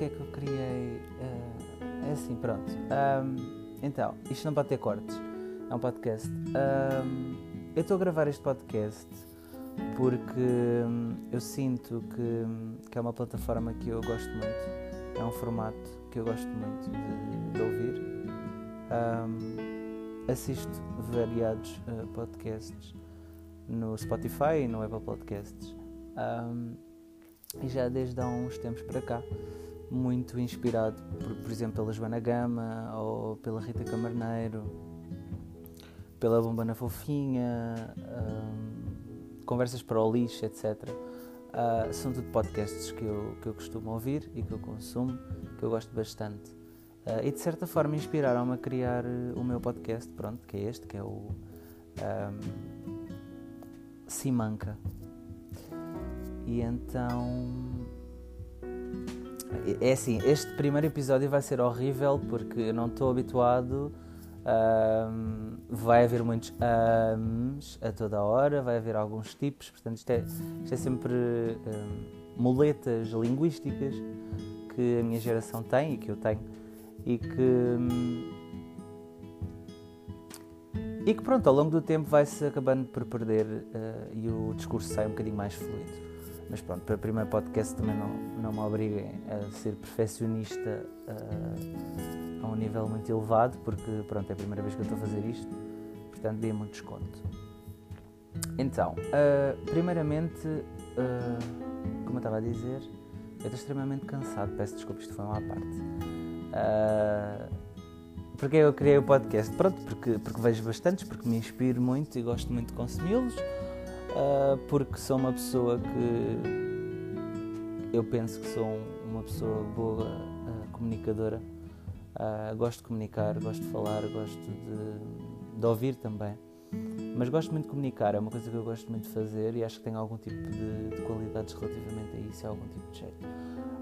porque é que eu criei. Uh, é assim, pronto. Um, então, isto não pode ter cortes. É um podcast. Um, eu estou a gravar este podcast porque hum, eu sinto que, que é uma plataforma que eu gosto muito. É um formato que eu gosto muito de, de ouvir. Um, assisto variados uh, podcasts no Spotify e no Apple Podcasts. Um, e já desde há uns tempos para cá, muito inspirado, por, por exemplo, pela Joana Gama ou pela Rita Camarneiro, pela Bombana Fofinha, um, Conversas para o Lixo, etc. Uh, ah, são tudo podcasts que eu, que eu costumo ouvir e que eu consumo, que eu gosto bastante. Uh, e de certa forma inspiraram-me a criar uh, o meu podcast, pronto, que é este, que é o um, Simanca. E então. É assim, este primeiro episódio vai ser horrível porque eu não estou habituado. Um, vai haver muitos ums a toda hora, vai haver alguns tipos, portanto, isto é, isto é sempre um, muletas linguísticas que a minha geração tem e que eu tenho e que e que pronto, ao longo do tempo vai-se acabando por perder uh, e o discurso sai um bocadinho mais fluido. Mas pronto, para o primeiro podcast também não, não me obriguem a ser perfeccionista uh, a um nível muito elevado, porque pronto, é a primeira vez que eu estou a fazer isto, portanto dê-me um desconto. Então, uh, primeiramente, como eu estava a dizer, eu estou extremamente cansado, peço desculpa, isto foi uma parte. Uh, porque eu criei o podcast? Pronto, porque, porque vejo bastantes, porque me inspiro muito e gosto muito de consumi-los, uh, porque sou uma pessoa que eu penso que sou uma pessoa boa uh, comunicadora. gosto de comunicar, gosto de falar, gosto de, de, ouvir também. Mas gosto muito de comunicar, é uma coisa que eu gosto muito de fazer e acho que tenho algum tipo de, de qualidades relativamente a isso, algum tipo de jeito.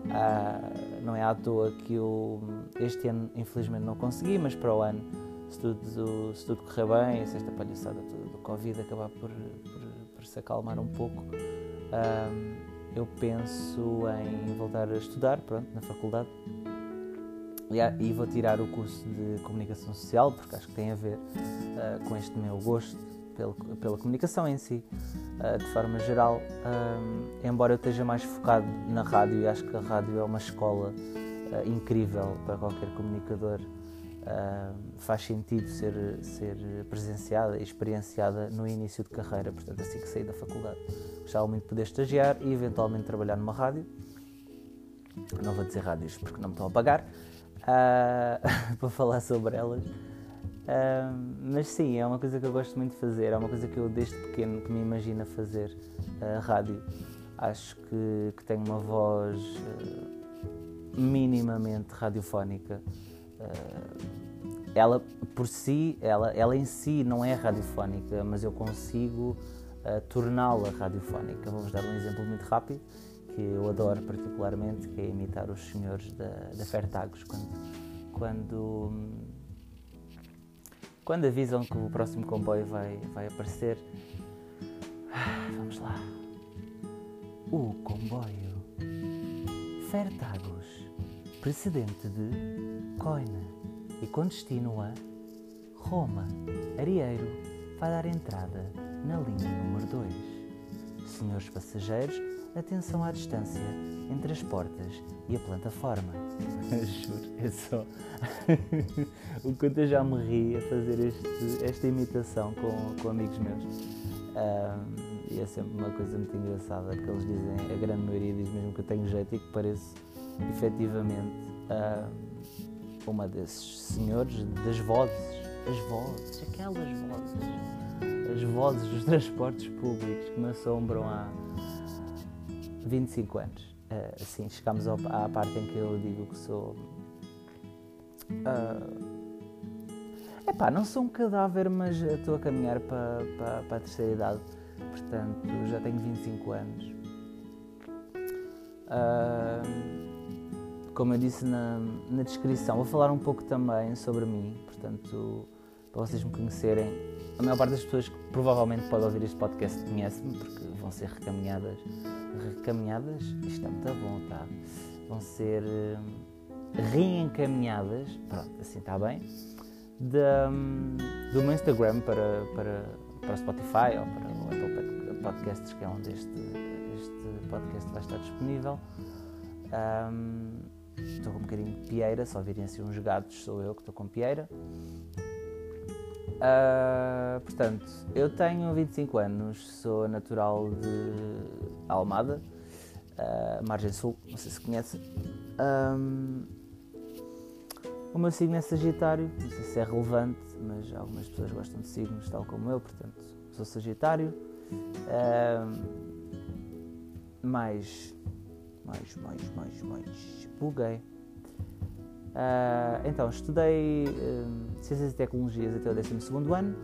Uh, não é à toa que eu este ano infelizmente não consegui, mas para o ano, se tudo, se tudo correr bem, se esta palhaçada do Covid acabar por, por, por, se acalmar um pouco, uh, eu penso em voltar a estudar pronto, na faculdade. E, vou tirar o curso de comunicação social porque acho que tem a ver uh, com este meu gosto pela, pela comunicação em si, uh, de forma geral. Um, embora eu esteja mais focado na rádio, e acho que a rádio é uma escola uh, incrível para qualquer comunicador, faz sentido ser, ser presenciada e experienciada no início de carreira, portanto, assim que saí da faculdade. Gostava muito de poder estagiar e eventualmente trabalhar numa rádio. Não vou dizer rádios porque não me estão a pagar. Uh, para falar sobre elas. Uh, mas sim, é uma coisa que eu gosto muito de fazer, é uma coisa que eu desde pequeno que me imagino fazer, uh, rádio. Acho que, que tenho uma voz uh, minimamente radiofónica. Ela por si, ela, ela em si não é radiofónica, mas eu consigo torná-la radiofónica. Vou-vos dar um exemplo muito rápido que eu adoro particularmente, que é imitar os senhores da, da Fertagos quando, quando quando avisam que o próximo comboio vai, vai aparecer. Ah, vamos lá. O comboio Fertagos, precedente de Coina e com destino a Roma, Arieiro, vai dar entrada na linha número 2. Senhores passageiros, atenção à distância entre as portas e a plataforma. Juro, é só. o quanto eu já me ri a fazer este, esta imitação com, com amigos meus. Um, e é sempre uma coisa muito engraçada, porque eles dizem, a grande maioria diz mesmo que eu tenho jeito e que pareço efetivamente um, uma desses senhores das vozes, as vozes, aquelas vozes, as vozes dos transportes públicos que me assombram há 25 anos. Uh, assim, chegamos ao, à parte em que eu digo que sou. Uh, epá, não sou um cadáver, mas estou a caminhar para, para, para a terceira idade. Portanto, já tenho 25 anos. Uh, como eu disse na, na descrição, vou falar um pouco também sobre mim, portanto, para vocês me conhecerem. A maior parte das pessoas que provavelmente pode ouvir este podcast conhece-me, porque vão ser recaminhadas. Recaminhadas? Isto é muito bom, tá? Vão ser uh, reencaminhadas, pronto, assim está bem, de, do meu Instagram para, para, para Spotify ou para o Apple Podcasts, que é onde este, este podcast vai estar disponível. Um, estou com um bocadinho de pieira, só virem assim uns gatos, sou eu que estou com pieira. Uh, portanto, eu tenho 25 anos, sou natural de Almada, uh, Margem Sul, não sei se conhecem. Um, o meu signo é Sagitário, não sei se é relevante, mas algumas pessoas gostam de signos tal como eu, portanto, sou Sagitário. Mais, mais, mais, mais, mais, buguei. Uh, então, estudei uh, Ciências e Tecnologias até o 12 ano,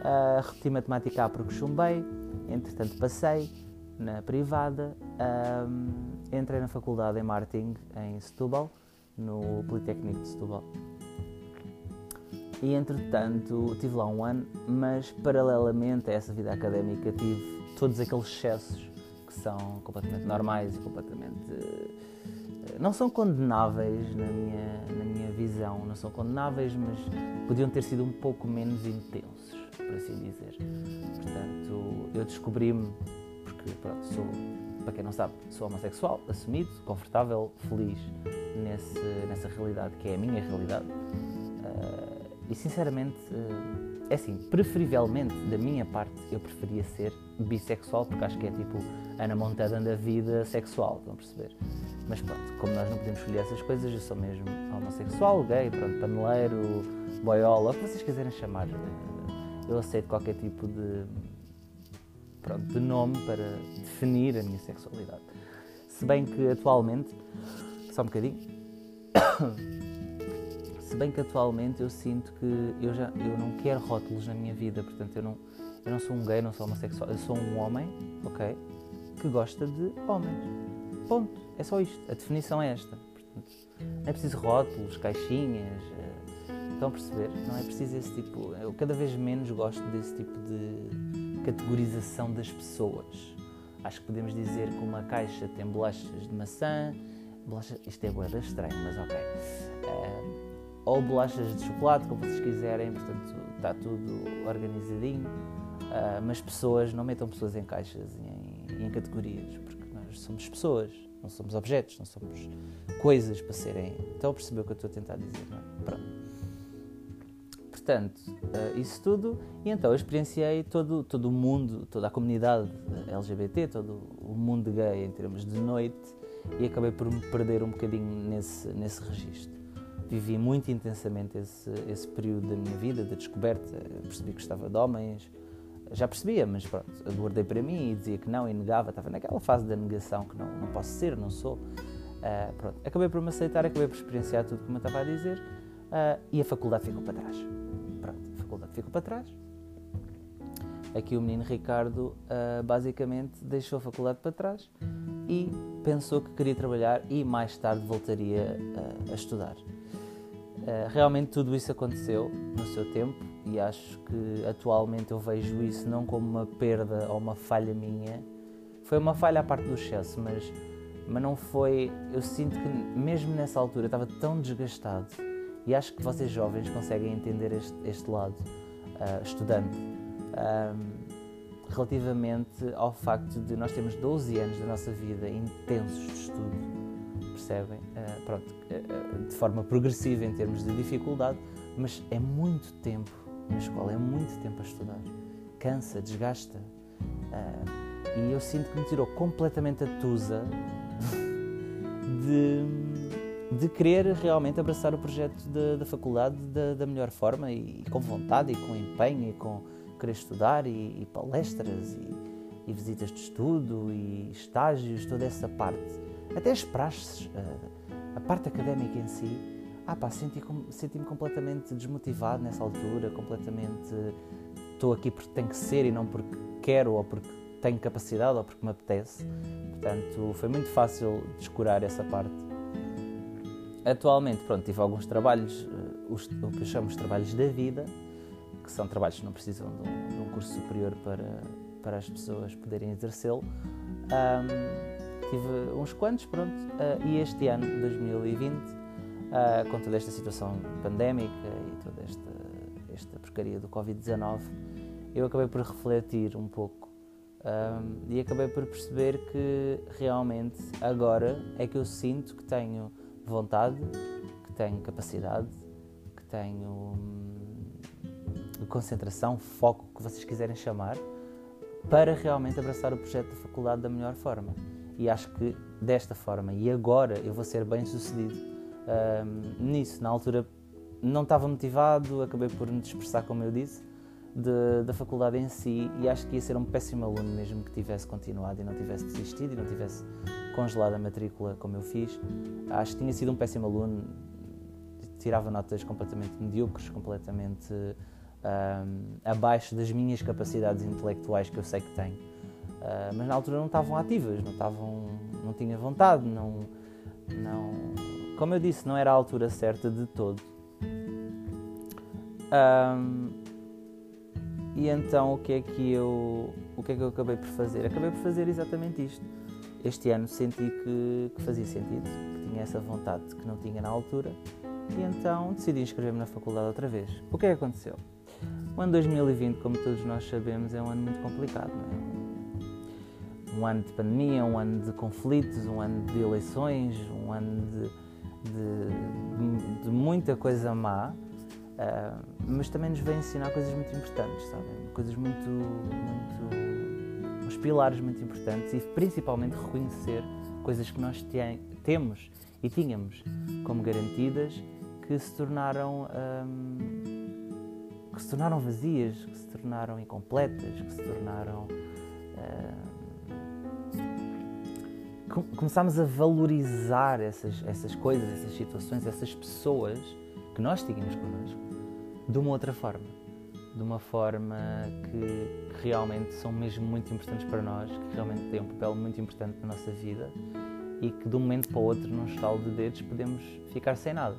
uh, repeti Matemática A porque chumbei, entretanto passei na privada, entrei na faculdade em Marketing em Setúbal, no Politécnico de Setúbal. E entretanto tive lá um ano, mas paralelamente a essa vida académica tive todos aqueles excessos que são completamente normais e completamente não são condenáveis na minha, na minha visão, não são condenáveis, mas podiam ter sido um pouco menos intensos, por assim dizer. Portanto, eu descobri-me, porque pronto, sou, para quem não sabe, sou homossexual, assumido, confortável, feliz nesse, nessa realidade que é a minha realidade. Uh, e sinceramente, uh, é assim, preferivelmente da minha parte, eu preferia ser bissexual, porque acho que é tipo Ana Montana da vida sexual, estão a perceber? Mas pronto, como nós não podemos escolher essas coisas, eu sou mesmo homossexual, gay, pronto, paneleiro, boiola, o que vocês quiserem chamar. Eu aceito qualquer tipo de, pronto, de nome para definir a minha sexualidade. Se bem que atualmente, só um bocadinho, se bem que atualmente eu sinto que eu já eu não quero rótulos na minha vida, portanto eu não, eu não sou um gay, não sou homossexual, eu sou um homem, ok, que gosta de homens. Ponto. É só isto. A definição é esta. Portanto, não é preciso rótulos, caixinhas. Eh, estão a perceber? Não é preciso esse tipo. Eu cada vez menos gosto desse tipo de categorização das pessoas. Acho que podemos dizer que uma caixa tem bolachas de maçã. Bolacha, isto é boeda estranho, mas ok. Uh, ou bolachas de chocolate, como vocês quiserem, portanto está tudo organizadinho. Uh, mas pessoas, não metam pessoas em caixas e em, em categorias, porque nós somos pessoas não somos objetos, não somos coisas para serem. Então percebeu o que eu estou a tentar dizer, não é? Pronto. Portanto, uh, isso tudo, e então eu experienciei todo, todo o mundo, toda a comunidade LGBT, todo o mundo gay em termos de noite, e acabei por me perder um bocadinho nesse, nesse registro. Vivi muito intensamente esse, esse período da minha vida, de descoberta, percebi que gostava de homens, já percebia, mas pronto, guardei para mim e dizia que não e negava, estava naquela fase da negação que não, não posso ser, não sou. Uh, pronto, acabei por me aceitar, acabei por experienciar tudo como eu estava a dizer uh, e a faculdade ficou para trás. Pronto, a faculdade ficou para trás. Aqui o menino Ricardo uh, basicamente deixou a faculdade para trás e pensou que queria trabalhar e mais tarde voltaria a estudar. Realmente tudo isso aconteceu no seu tempo e acho que atualmente eu vejo isso não como uma perda ou uma falha minha. Foi uma falha à parte do excesso, mas, mas não foi. Eu sinto que mesmo nessa altura eu estava tão desgastado e acho que vocês jovens conseguem entender este, este lado, uh, estudante, um, relativamente ao facto de nós termos 12 anos da nossa vida intensos de estudo, percebem? Uh, pronto, uh, de forma progressiva em termos de dificuldade, mas é muito tempo na escola é muito tempo a estudar. Cansa, desgasta. Uh, e eu sinto que me tirou completamente a tusa de, de querer realmente abraçar o projeto da faculdade da, da, melhor forma e, e, com vontade e com empenho e com querer estudar e, e palestras e, e, visitas de estudo e estágios, toda essa parte. Até as praxes, uh, a parte académica em si, ah pá, senti-me senti completamente desmotivado nessa altura, completamente estou aqui porque tenho que ser e não porque quero ou porque tenho capacidade ou porque me apetece. Portanto, foi muito fácil descurar essa parte. atualmente, pronto, tive alguns trabalhos, os, o que eu chamo trabalhos da vida, que são trabalhos que não precisam de um, de um curso superior para, para as pessoas poderem exercê-lo. Um, tive uns quantos, pronto, uh, e este ano, 2020, uh, com toda esta situação pandémica e toda esta, esta porcaria do Covid-19, eu acabei por refletir um pouco um, e acabei por perceber que realmente agora é que eu sinto que tenho vontade, que tenho capacidade, que tenho hum, concentração, foco, que vocês quiserem chamar, para realmente abraçar o projeto da faculdade da melhor forma. E acho que desta forma e agora eu vou ser bem sucedido um, nisso. Na altura não estava motivado, acabei por me dispersar, como eu disse, de, da faculdade em si e acho que ia ser um péssimo aluno mesmo que tivesse continuado e não tivesse desistido e não tivesse congelado a matrícula como eu fiz. Acho que tinha sido um péssimo aluno, tirava notas completamente medíocres, completamente um, abaixo das minhas capacidades intelectuais que eu sei que tenho. Uh, mas na altura não estavam ativas, não estavam, não tinha vontade, não, não, como eu disse, não era a altura certa de todo. Um, e então o que é que eu, o que é que eu acabei por fazer? Acabei por fazer exatamente isto. Este ano senti que, que fazia sentido, que tinha essa vontade que não tinha na altura, e então decidi inscrever-me na faculdade outra vez. O que é que aconteceu? O ano 2020, como todos nós sabemos, é um ano muito complicado. É? Um ano de pandemia, um ano de conflitos, um ano de eleições, um ano de, de, de muita coisa má, uh, mas também nos vem ensinar coisas muito importantes, sabem? Coisas muito, muito. uns pilares muito importantes e principalmente reconhecer coisas que nós temos e tínhamos como garantidas que se tornaram. Um, que se tornaram vazias, que se tornaram incompletas, que se tornaram. Começámos a valorizar essas, essas coisas, essas situações, essas pessoas que nós tínhamos connosco de uma outra forma. De uma forma que, que realmente são mesmo muito importantes para nós, que realmente têm um papel muito importante na nossa vida e que de um momento para o outro, num estalo de dedos, podemos ficar sem nada.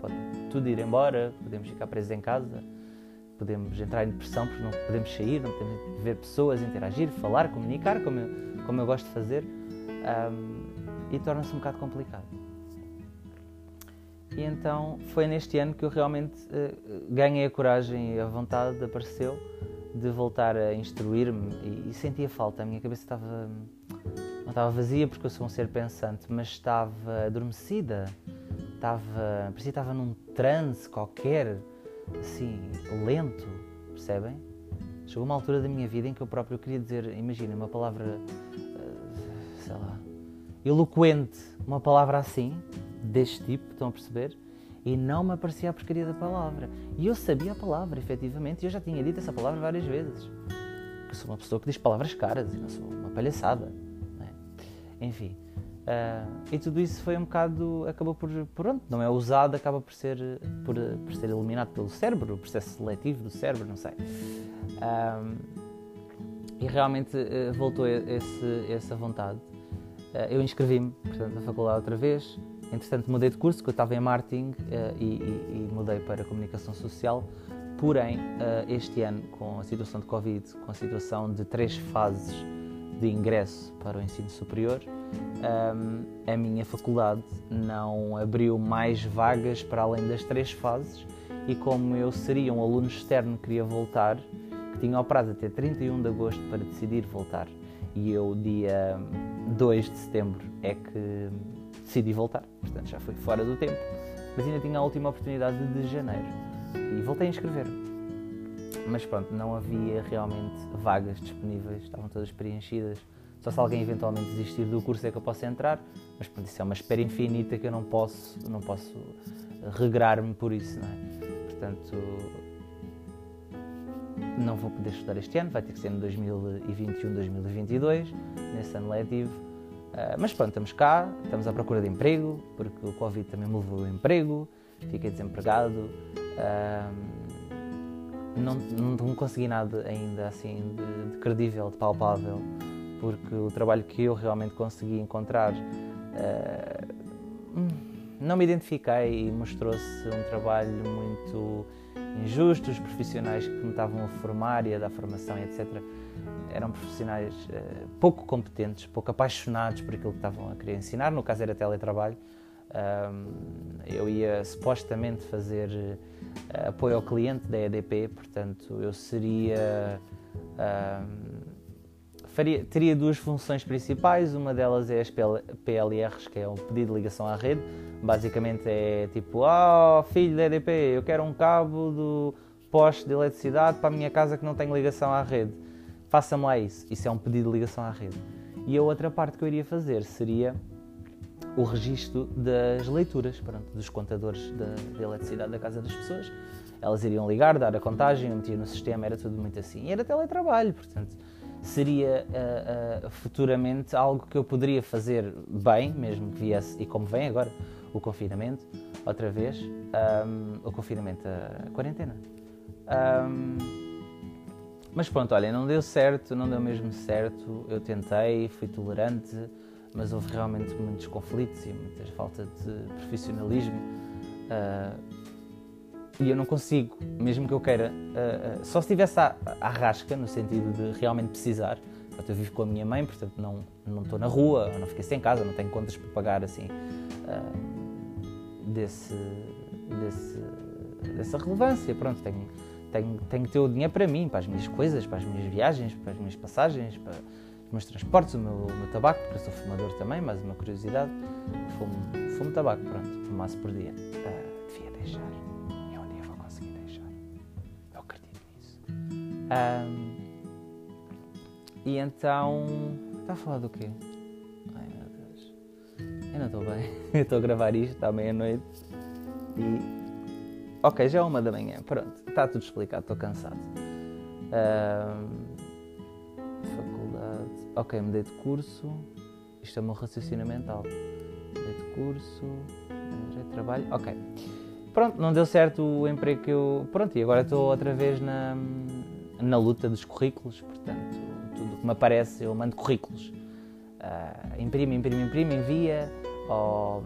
Pode tudo ir embora, podemos ficar presos em casa, podemos entrar em depressão porque não podemos sair, não podemos ver pessoas, interagir, falar, comunicar, como eu, como eu gosto de fazer, um, e torna-se um bocado complicado. E então foi neste ano que eu realmente uh, ganhei a coragem e a vontade, apareceu, de voltar a instruir-me e, e sentia falta. A minha cabeça estava. não estava vazia porque eu sou um ser pensante, mas estava adormecida, estava. parecia estava num transe qualquer assim, lento, percebem? Chegou uma altura da minha vida em que eu próprio queria dizer, imagina, uma palavra, sei lá, eloquente, uma palavra assim, deste tipo, estão a perceber? E não me aparecia a porcaria da palavra. E eu sabia a palavra, efetivamente, e eu já tinha dito essa palavra várias vezes. Eu sou uma pessoa que diz palavras caras e não sou uma palhaçada. É? Enfim, Uh, e tudo isso foi um bocado, acabou por, pronto, não é usado, acaba por ser, por, por ser eliminado pelo cérebro, o processo seletivo do cérebro, não sei. Uh, e realmente uh, voltou esse, essa vontade. Eu inscrevi-me, na faculdade outra vez. Entretanto, mudei de curso, que eu estava em marketing e, e, e, mudei para comunicação social. Porém, este ano, com a situação de Covid, com a situação de três fases de ingresso para o ensino superior, um, a minha faculdade não abriu mais vagas para além das três fases e como eu seria um aluno externo que queria voltar, que tinha o prazo até 31 de agosto para decidir voltar e eu dia 2 de setembro é que decidi voltar, portanto já foi fora do tempo, mas ainda tinha a última oportunidade de janeiro e voltei a inscrever. Mas pronto, não havia realmente vagas disponíveis, estavam todas preenchidas só se alguém eventualmente desistir do curso é que eu posso entrar, mas pronto, isso é uma espera infinita que eu não posso, não posso regrar-me por isso, não é? Portanto, não vou poder estudar este ano, vai ter que ser em 2021, 2022, nesse ano letivo. Uh, mas pronto, estamos cá, estamos à procura de emprego, porque o Covid também me levou o emprego, fiquei desempregado. Uh, não, não consegui nada ainda assim de, de credível, de palpável porque o trabalho que eu realmente consegui encontrar uh, não me identifiquei e mostrou-se um trabalho muito injusto. Os profissionais que me estavam a formar e a dar formação, etc., eram profissionais uh, pouco competentes, pouco apaixonados por aquilo que estavam a querer ensinar. No caso, era teletrabalho. Um, eu ia supostamente fazer uh, apoio ao cliente da EDP, portanto, eu seria. Um, faria, teria duas funções principais, uma delas é as PLRs, que é o pedido de ligação à rede. Basicamente é tipo, oh filho da EDP, eu quero um cabo do poste de eletricidade para a minha casa que não tem ligação à rede. Faça-me lá isso. Isso é um pedido de ligação à rede. E a outra parte que eu iria fazer seria o registro das leituras, pronto, dos contadores de, de eletricidade da casa das pessoas. Elas iriam ligar, dar a contagem, metia no sistema, era tudo muito assim. E era teletrabalho, portanto, seria uh, uh, futuramente algo que eu poderia fazer bem, mesmo que viesse, e como vem agora, o confinamento, outra vez, um, o confinamento, a quarentena. Um, mas pronto, olha, não deu certo, não deu mesmo certo, eu tentei, fui tolerante, mas houve realmente muitos conflitos e muita falta de profissionalismo. Uh, e eu não consigo, mesmo que eu queira, uh, uh, só se tivesse à, à rasca, no sentido de realmente precisar. Eu vivo com a minha mãe, portanto não, não estou na rua, não fiquei sem casa, não tenho contas para pagar assim desse, desse, dessa relevância. Pronto, tenho, tenho, tenho que ter o dinheiro para mim, para as minhas coisas, para as minhas viagens, para as minhas passagens, para meus transportes, o meu, o meu tabaco, porque eu sou fumador também, mais uma curiosidade. Fumo, fumo tabaco, pronto, fumasse por dia. Uh, devia deixar. Um, e então. Está a falar do quê? Ai meu Deus. Eu não estou bem. Eu estou a gravar isto à meia-noite e. Ok, já é uma da manhã. Pronto, está tudo explicado, estou cansado. Um, ok, mudei de curso, isto é o meu raciocínio mental. Mudei de curso, já trabalho, ok. Pronto, não deu certo o emprego que eu. Pronto, e agora estou outra vez na, na luta dos currículos, portanto, tudo que me aparece eu mando currículos. Uh, imprime, imprime, imprime, envia, ou,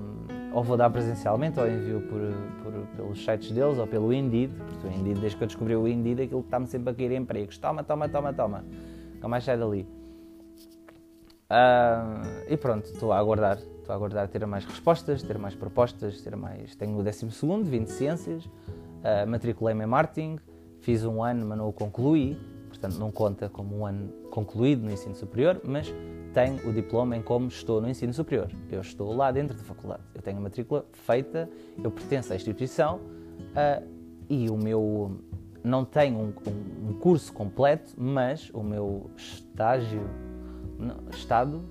ou vou dar presencialmente, ou envio por, por, pelos sites deles, ou pelo Indeed, porque o Indeed, desde que eu descobri o Indeed, aquilo está-me sempre a cair empregos. Toma, toma, toma, toma. Nunca mais sai dali. Uh, e pronto, estou a aguardar, estou a aguardar ter mais respostas, ter mais propostas, ter mais. Tenho o 12 vim de Ciências, uh, matriculei-me em Marketing, fiz um ano, mas não o concluí, portanto não conta como um ano concluído no ensino superior, mas tenho o diploma em como estou no ensino superior. Eu estou lá dentro da faculdade, eu tenho a matrícula feita, eu pertenço à instituição uh, e o meu. Não tenho um, um, um curso completo, mas o meu estágio estado,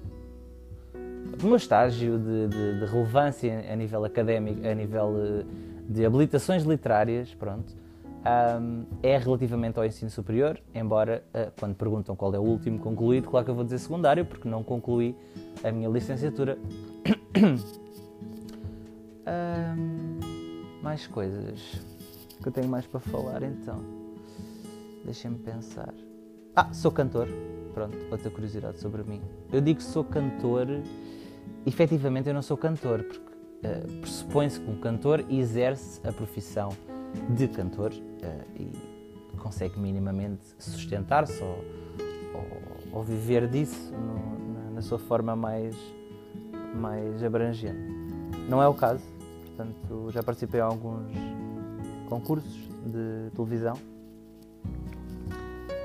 o meu estágio de, de, de, relevância a nível académico, a nível eh, de habilitações literárias, pronto, um, é relativamente ao ensino superior, embora uh, quando perguntam qual é o último concluído, claro que eu vou dizer secundário, porque não concluí a minha licenciatura. um, mais coisas que eu tenho mais para falar então. Deixem-me pensar. Ah, sou cantor pronto, outra curiosidade sobre mim. Eu digo que sou cantor, efetivamente eu não sou cantor, porque uh, pressupõe-se que um cantor exerce a profissão de cantor uh, e consegue minimamente sustentar-se ou, ou, ou, viver disso no, na, na, sua forma mais, mais abrangente. Não é o caso, portanto, já participei em alguns concursos de televisão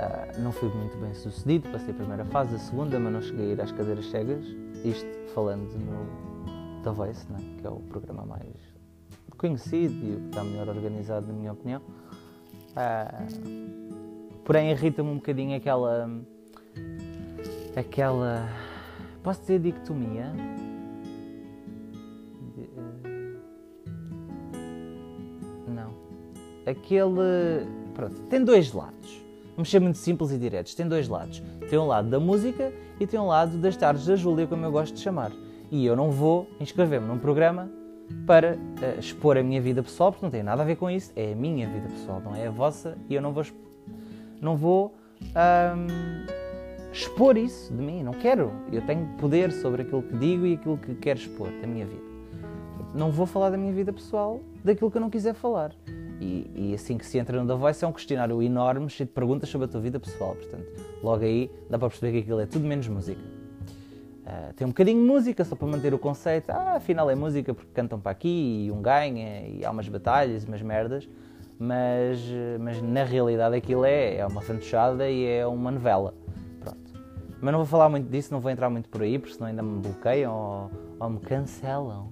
Uh, não fui muito bem sucedido, passei a primeira fase, a segunda, mas não cheguei a ir às cadeiras cegas. Isto falando no The Voice, né? que é o programa mais conhecido e o que está melhor organizado, na minha opinião. Uh, porém, irrita-me um bocadinho aquela. aquela. posso dizer dicotomia? Uh, não. Aquele. Pronto, tem dois lados Vamos ser muito simples e diretos. Tem dois lados. Tem um lado da música e tem um lado das tardes da Júlia, como eu gosto de chamar. E eu não vou inscrever-me num programa para uh, expor a minha vida pessoal, porque não tem nada a ver com isso. É a minha vida pessoal, não é a vossa. E eu não vou, não vou um, expor isso de mim. Não quero. Eu tenho poder sobre aquilo que digo e aquilo que quero expor da minha vida. Não vou falar da minha vida pessoal, daquilo que eu não quiser falar. E, e, assim que se entra no The Voice é um questionário enorme, cheio de perguntas sobre a tua vida pessoal. Portanto, logo aí dá para perceber que aquilo é tudo menos música. Uh, tem um bocadinho de música só para manter o conceito. Ah, afinal é música porque cantam para aqui e um ganha e há umas batalhas, umas merdas. Mas, mas na realidade aquilo é, é uma fantochada e é uma novela. Pronto. Mas não vou falar muito disso, não vou entrar muito por aí, porque senão ainda me bloqueiam ou, ou me cancelam.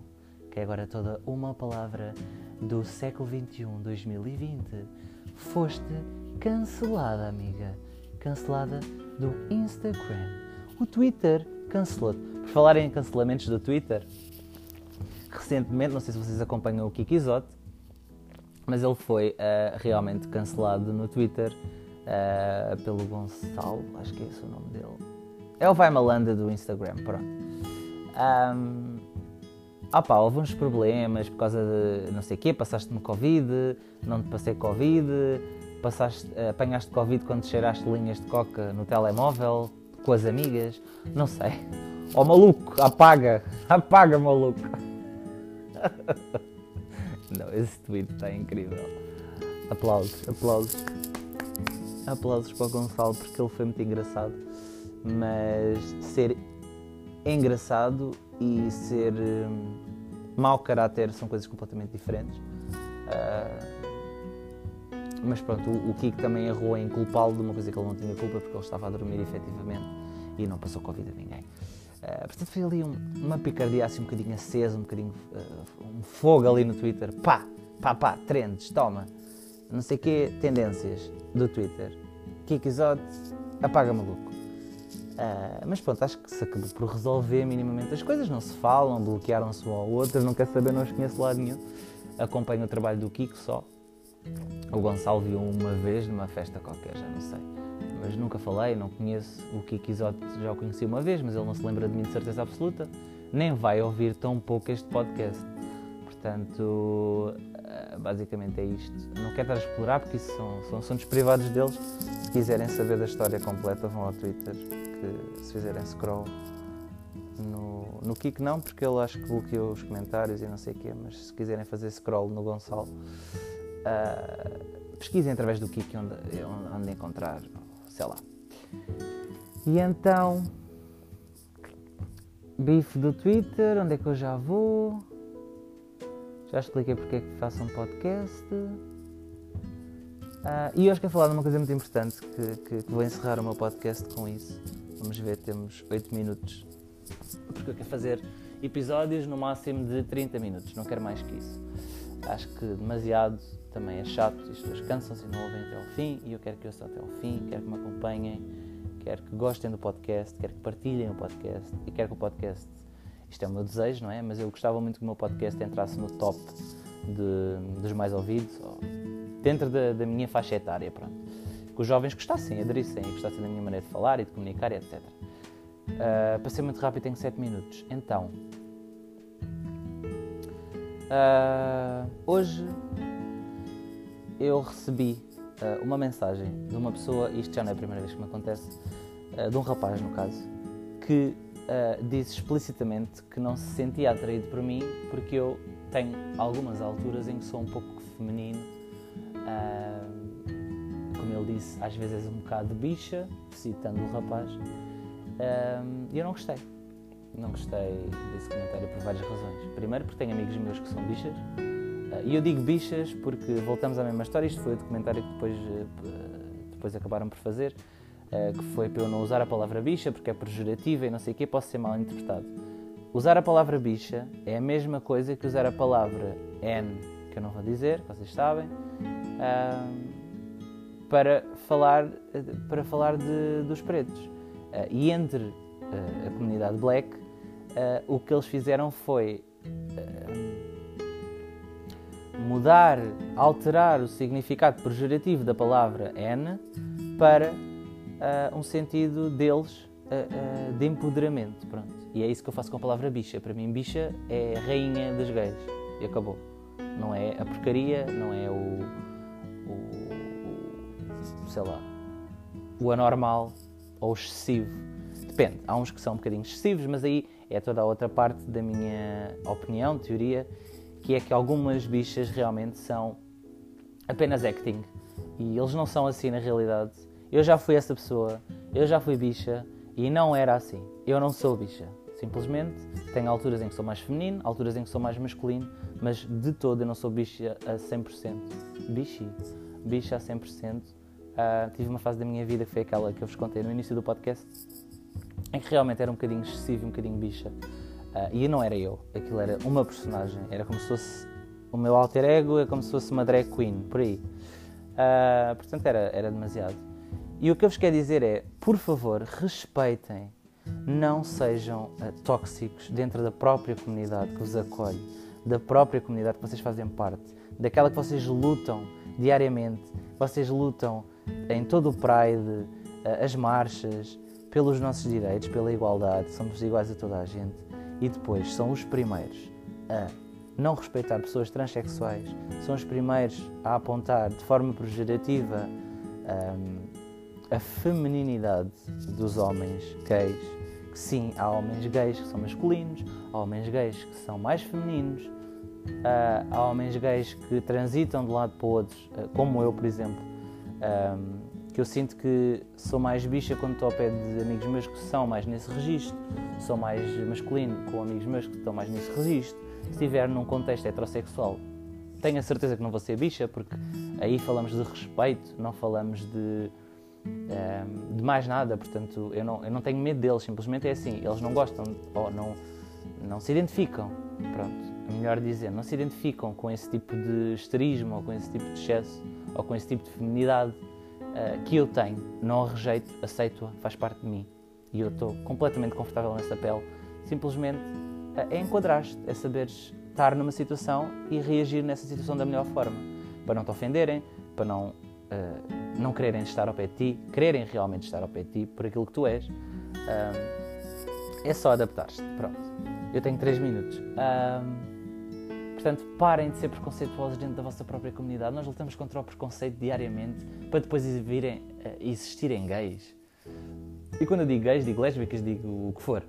Que é agora toda uma palavra do século XXI, 2020, foste cancelada, amiga. Cancelada do Instagram. O Twitter cancelou-te. Por falar em cancelamentos do Twitter, recentemente, não sei se vocês acompanham o Kiki Isote, mas ele foi uh, realmente cancelado no Twitter uh, pelo Gonçalo, acho que é esse o nome dele. É o Vai Malanda do Instagram, pronto. Um, ah pá, houve uns problemas por causa de não sei o quê, passaste-me Covid, não te passei Covid, passaste, apanhaste Covid quando cheiraste linhas de coca no telemóvel, com as amigas, não sei. Ó oh, maluco, apaga, apaga maluco. não, esse tweet está incrível. Aplausos, aplausos. Aplausos para o Gonçalo porque ele foi muito engraçado. Mas ser engraçado e ser um, mau caráter são coisas completamente diferentes. Uh, mas pronto, o, Kiko também errou em culpá-lo de uma coisa que ele não tinha culpa porque ele estava a dormir efetivamente e não passou Covid a ninguém. Uh, portanto, foi ali um, uma picardia assim um bocadinho acesa, um bocadinho uh, um fogo ali no Twitter. Pá, pá, pá, trends, toma. Não sei quê, tendências do Twitter. Kiko Isote, apaga maluco. Uh, mas pronto, acho que se acabou por resolver minimamente as coisas, não se falam, bloquearam-se um ao outro, não quer saber, não os conheço lado nenhum. Acompanho o trabalho do Kiko só. O Gonçalo viu uma vez numa festa qualquer, já não sei. Mas nunca falei, não conheço. O Kiko Isote já o conheci uma vez, mas ele não se lembra de mim de certeza absoluta. Nem vai ouvir tão pouco este podcast. Portanto, ah, basicamente é isto. Não quero estar a explorar porque isso são, são assuntos privados deles. Se quiserem saber da história completa, vão ao Twitter que se fizerem scroll no, no Kik não, porque ele acho que bloqueou os comentários e não sei o quê, mas se quiserem fazer scroll no Gonçalo, uh, pesquisem através do Kik onde, onde encontrar, sei lá. E então, bife do Twitter, onde é que eu já vou? Já expliquei porque é que faço um podcast. Uh, e hoje quero falar de uma coisa muito importante que, que, que vou encerrar o meu podcast com isso Vamos ver, temos 8 minutos. Porque eu quero fazer episódios no máximo de 30 minutos, não quero mais que isso. Acho que demasiado também é chato, as pessoas cansam-se e não ouvem até ao fim, e eu quero que ouçam até ao fim, quero que me acompanhem, quero que gostem do podcast, quero que partilhem o podcast, e quero que o podcast, isto é o meu desejo, não é? Mas eu gostava muito que o meu podcast entrasse no top de, dos mais ouvidos, dentro da, da minha faixa etária, pronto que os jovens gostassem, aderissem e gostassem da minha maneira de falar e de comunicar, etc. Uh, ah, para ser muito rápido, tenho 7 minutos. Então, uh, hoje eu recebi uh, uma mensagem de uma pessoa, isto já não é a primeira vez que me acontece, de um rapaz, no caso, que disse explicitamente que não se sentia atraído por mim porque eu tenho algumas alturas em que sou um pouco feminino. Uh, como ele disse, às vezes um bocado bicha, citando o rapaz, e eu não gostei. Não gostei desse comentário por várias razões. Primeiro, porque tenho amigos meus que são bichas, e eu digo bichas porque voltamos à mesma história. Isto foi o documentário que depois, ah, depois acabaram por fazer, ah, que foi para eu não usar a palavra bicha porque é pejorativa e não sei o quê, posso ser mal interpretado. Usar a palavra bicha é a mesma coisa que usar a palavra N, que eu não vou dizer, vocês sabem para falar, para falar de, dos pretos. Uh, e entre a comunidade black, o que eles fizeram foi mudar, alterar o significado pejorativo da palavra N para um sentido deles de empoderamento. Pronto. E é isso que eu faço com a palavra bicha. Para mim, bicha é rainha das gays. E acabou. Não é a porcaria, não é o, sei lá, o anormal ou excessivo. Depende, há uns que são um bocadinho excessivos, mas aí é toda a outra parte da minha opinião, teoria, que é que algumas bichas realmente são apenas acting e eles não são assim na realidade. Eu já fui essa pessoa, eu já fui bicha e não era assim. Eu não sou bicha. Simplesmente tenho alturas em que sou mais feminino, alturas em que sou mais masculino, mas de todo eu não sou bicha a 100%. Bichi. Bicha a 100%. Uh, ah, tive uma fase da minha vida que foi aquela que eu vos contei no início do podcast, em que realmente era um bocadinho excessivo, um bocadinho bicha. Uh, e não era eu, aquilo era uma personagem, era como se fosse o meu alter ego, é como se fosse uma drag queen, por aí. Uh, portanto, era, era demasiado. E o que eu vos quero dizer é, por favor, respeitem, não sejam uh, tóxicos dentro da própria comunidade que vos acolhe, da própria comunidade que vocês fazem parte, daquela que vocês lutam diariamente, vocês lutam em todo o Pride, as marchas, pelos nossos direitos, pela igualdade, somos iguais a toda a gente, e depois são os primeiros a não respeitar pessoas transexuais, são os primeiros a apontar de forma pejorativa um, a feminilidade dos homens gays. Que sim, há homens gays que são masculinos, há homens gays que são mais femininos, uh, há homens gays que transitam de um lado para o outro, uh, como eu, por exemplo. Um, que eu sinto que sou mais bicha quando estou ao pé de amigos meus que são mais nesse registro, sou mais masculino com amigos meus que estão mais nesse registro se estiver num contexto heterossexual, tenho a certeza que não vou ser bicha, porque aí falamos de respeito, não falamos de, ehm, de mais nada. Portanto, eu não, eu não tenho medo deles, simplesmente é assim: eles não gostam ou não, não se identificam. Pronto, é melhor dizer, não se identificam com esse tipo de esterismo ou com esse tipo de excesso ou com esse tipo de feminidade uh, que eu tenho. Não a rejeito, aceito-a, faz parte de mim. E eu estou completamente confortável nessa pele. Simplesmente é enquadrar-te, é saberes estar numa situação e reagir nessa situação da melhor forma. Para não te ofenderem, para não, uh, não quererem estar ao pé de ti, quererem realmente estar ao pé de ti por aquilo que tu és. Uh, é só adaptar-te. Pronto. Eu tenho 3 minutos. Portanto, parem de ser preconceituosos dentro da vossa própria comunidade. Nós lutamos contra o preconceito diariamente para depois virem, existirem gays. E quando eu digo gays, digo lésbicas, digo o que for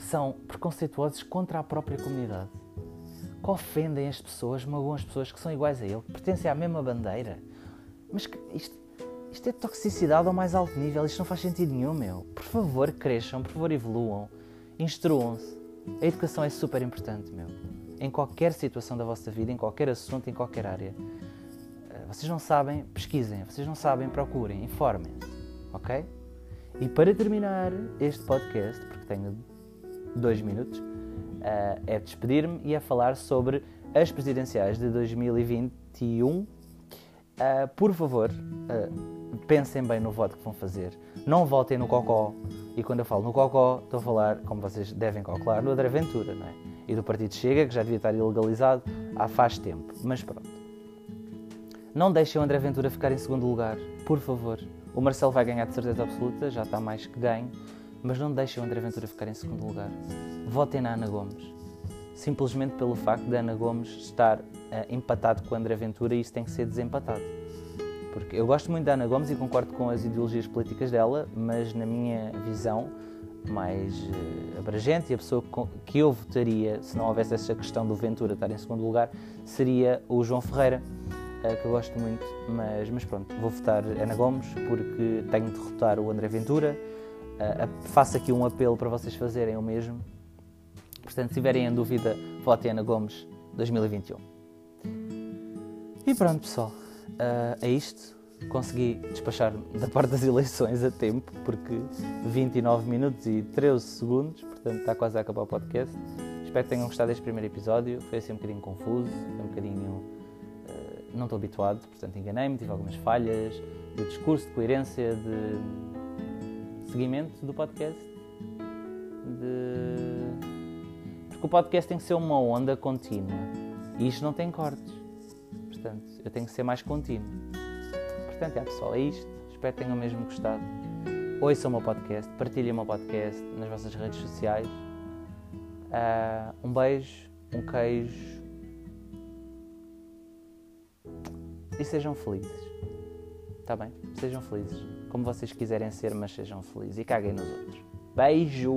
que são preconceituosos contra a própria comunidade, que ofendem as pessoas, magoam as pessoas que são iguais a ele, que pertencem à mesma bandeira. Mas que isto, isto é toxicidade ao mais alto nível, isto não faz sentido nenhum, meu. Por favor, cresçam, por favor, evoluam, instruam-se. A educação é super importante, meu. Em qualquer situação da vossa vida, em qualquer assunto, em qualquer área. Eh, vocês não sabem, pesquisem. Vocês não sabem, procurem, informem-se. Ok? E para terminar este podcast, porque tenho dois minutos, uh, é despedir-me e é falar sobre as presidenciais de 2021. Uh, eh, por favor, pensem bem no voto que vão fazer. Não votem no Cocó. E quando eu falo no Cocó, estou a falar, como vocês devem calcular, no André Ventura, não é? E do Partido Chega, que já devia estar ilegalizado há faz tempo. Mas pronto. Não deixem o André Ventura ficar em segundo lugar, por favor. O Marcelo vai ganhar de certeza absoluta, já está mais que ganho mas não deixem o André Ventura ficar em segundo lugar. Votem na Ana Gomes. Simplesmente pelo facto de Ana Gomes estar uh, empatado com o André Ventura e isso tem que ser desempatado. Porque eu gosto muito da Ana Gomes e concordo com as ideologias políticas dela, mas na minha visão mais uh, abrangente e a pessoa que eu votaria se não houvesse essa questão do Ventura estar em segundo lugar seria o João Ferreira, uh, que eu gosto muito, mas, mas pronto, vou votar Ana Gomes porque tenho de derrotar o André Ventura Uh, faço aqui um apelo para vocês fazerem o mesmo. Portanto, se tiverem em dúvida, votem Ana Gomes 2021. E pronto, pessoal. É isto. Consegui despachar da parte das eleições a tempo, porque 29 minutos e 13 segundos, portanto está quase a acabar o podcast. Espero que tenham gostado deste primeiro episódio. Foi assim um bocadinho confuso, um bocadinho. Uh, não estou habituado, portanto enganei-me, tive algumas falhas de discurso, de coerência, de seguimento do podcast. De... Porque o podcast tem que ser uma onda contínua e isto não tem cortes. Portanto, eu tenho que ser mais contínuo. Portanto, é pessoal, é isto. Espero que tenham mesmo gostado. Ouçam o meu podcast, partilhem o meu podcast nas vossas redes sociais. Uh, um beijo, um queijo e sejam felizes. Está bem? Sejam felizes como vocês quiserem ser, mas sejam felizes e caguem nos outros. Beijo!